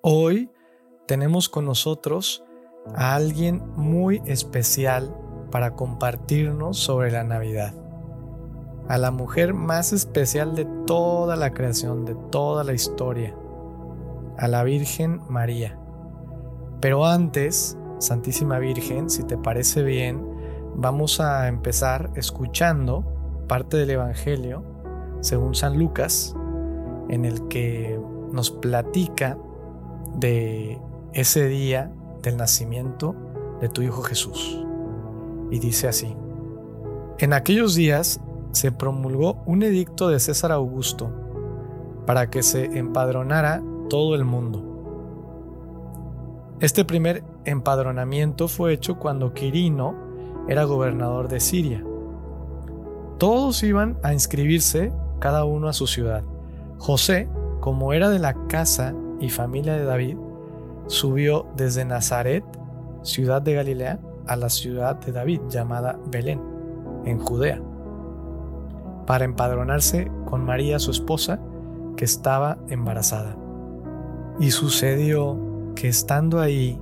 Hoy tenemos con nosotros a alguien muy especial para compartirnos sobre la Navidad. A la mujer más especial de toda la creación, de toda la historia. A la Virgen María. Pero antes, Santísima Virgen, si te parece bien, vamos a empezar escuchando parte del Evangelio según San Lucas, en el que nos platica de ese día del nacimiento de tu Hijo Jesús. Y dice así, en aquellos días se promulgó un edicto de César Augusto para que se empadronara todo el mundo. Este primer empadronamiento fue hecho cuando Quirino era gobernador de Siria. Todos iban a inscribirse, cada uno a su ciudad. José, como era de la casa y familia de David, subió desde Nazaret, ciudad de Galilea, a la ciudad de David llamada Belén, en Judea, para empadronarse con María su esposa, que estaba embarazada. Y sucedió que estando ahí,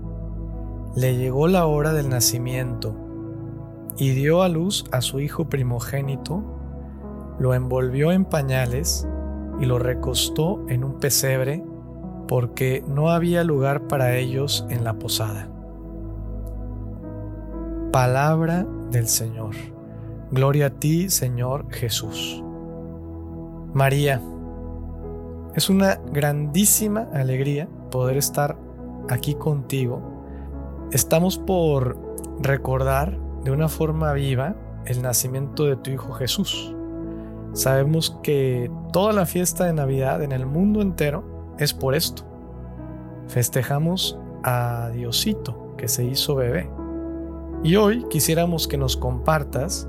le llegó la hora del nacimiento, y dio a luz a su hijo primogénito, lo envolvió en pañales y lo recostó en un pesebre porque no había lugar para ellos en la posada. Palabra del Señor. Gloria a ti, Señor Jesús. María, es una grandísima alegría poder estar aquí contigo. Estamos por recordar de una forma viva el nacimiento de tu Hijo Jesús. Sabemos que toda la fiesta de Navidad en el mundo entero es por esto. Festejamos a Diosito que se hizo bebé. Y hoy quisiéramos que nos compartas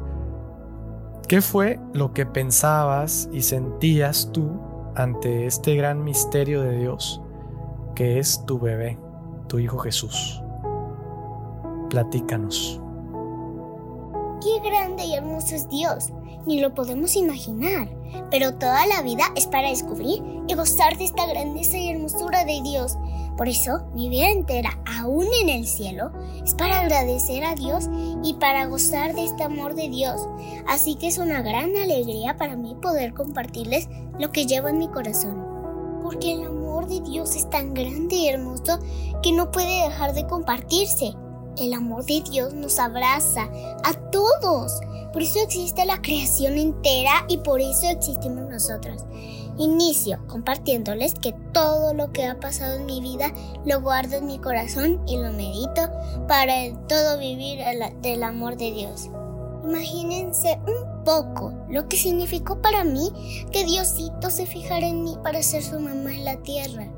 qué fue lo que pensabas y sentías tú ante este gran misterio de Dios que es tu bebé, tu Hijo Jesús. Platícanos. Qué grande y hermoso es Dios, ni lo podemos imaginar, pero toda la vida es para descubrir y gozar de esta grandeza y hermosura de Dios. Por eso, mi vida entera, aún en el cielo, es para agradecer a Dios y para gozar de este amor de Dios. Así que es una gran alegría para mí poder compartirles lo que llevo en mi corazón. Porque el amor de Dios es tan grande y hermoso que no puede dejar de compartirse. El amor de Dios nos abraza a todos. Por eso existe la creación entera y por eso existimos nosotros. Inicio compartiéndoles que todo lo que ha pasado en mi vida lo guardo en mi corazón y lo medito para el todo vivir del amor de Dios. Imagínense un poco lo que significó para mí que Diosito se fijara en mí para ser su mamá en la tierra.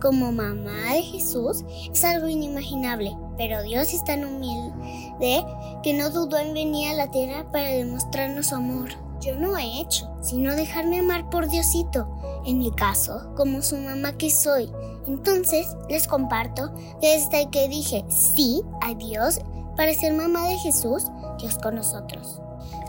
Como mamá de Jesús es algo inimaginable, pero Dios es tan humilde que no dudó en venir a la tierra para demostrarnos su amor. Yo no he hecho, sino dejarme amar por Diosito, en mi caso, como su mamá que soy. Entonces les comparto desde que dije sí a Dios para ser mamá de Jesús, Dios con nosotros.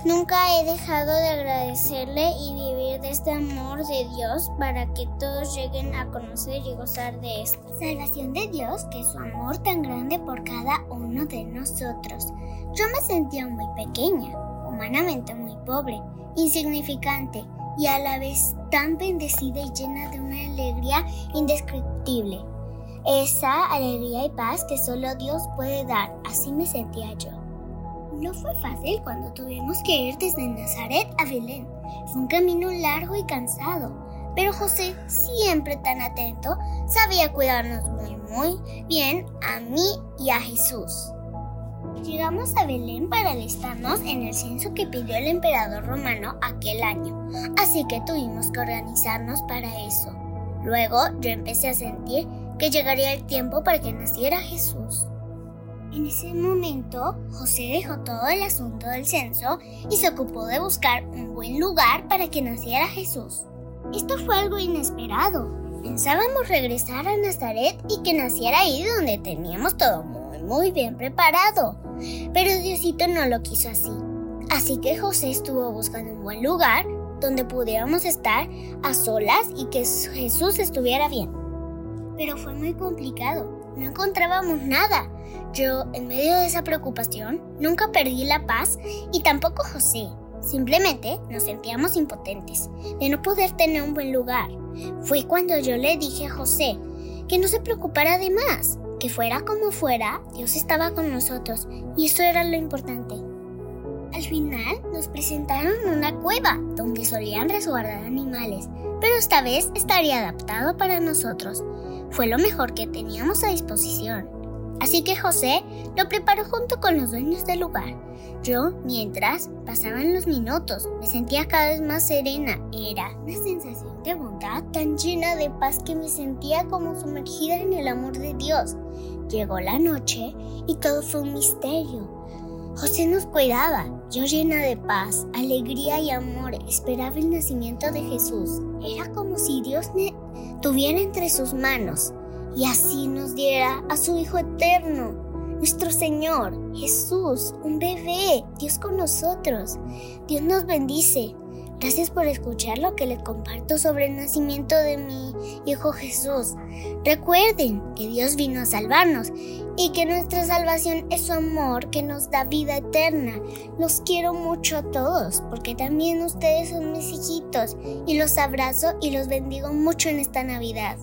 Nunca he dejado de agradecerle y vivir de este amor de Dios para que todos lleguen a conocer y gozar de esta salvación de Dios, que es su amor tan grande por cada uno de nosotros. Yo me sentía muy pequeña, humanamente muy pobre, insignificante y a la vez tan bendecida y llena de una alegría indescriptible. Esa alegría y paz que solo Dios puede dar, así me sentía yo. No fue fácil cuando tuvimos que ir desde Nazaret a Belén. Fue un camino largo y cansado, pero José, siempre tan atento, sabía cuidarnos muy, muy bien a mí y a Jesús. Llegamos a Belén para alistarnos en el censo que pidió el emperador romano aquel año, así que tuvimos que organizarnos para eso. Luego yo empecé a sentir que llegaría el tiempo para que naciera Jesús. En ese momento, José dejó todo el asunto del censo y se ocupó de buscar un buen lugar para que naciera Jesús. Esto fue algo inesperado. Pensábamos regresar a Nazaret y que naciera ahí donde teníamos todo muy, muy bien preparado. Pero Diosito no lo quiso así. Así que José estuvo buscando un buen lugar donde pudiéramos estar a solas y que Jesús estuviera bien. pero fue muy complicado. No encontrábamos nada. Yo, en medio de esa preocupación, nunca perdí la paz y tampoco José. Simplemente nos sentíamos impotentes de no poder tener un buen lugar. Fue cuando yo le dije a José que no se preocupara de más, que fuera como fuera, Dios estaba con nosotros y eso era lo importante. Al final nos presentaron una cueva donde solían resguardar animales, pero esta vez estaría adaptado para nosotros. Fue lo mejor que teníamos a disposición. Así que José lo preparó junto con los dueños del lugar. Yo, mientras pasaban los minutos, me sentía cada vez más serena. Era una sensación de bondad tan llena de paz que me sentía como sumergida en el amor de Dios. Llegó la noche y todo fue un misterio. José nos cuidaba. Yo llena de paz, alegría y amor esperaba el nacimiento de Jesús. Era como si Dios tuviera entre sus manos y así nos diera a su Hijo eterno, nuestro Señor, Jesús, un bebé, Dios con nosotros. Dios nos bendice. Gracias por escuchar lo que les comparto sobre el nacimiento de mi Hijo Jesús. Recuerden que Dios vino a salvarnos y que nuestra salvación es su amor que nos da vida eterna. Los quiero mucho a todos porque también ustedes son mis hijitos y los abrazo y los bendigo mucho en esta Navidad.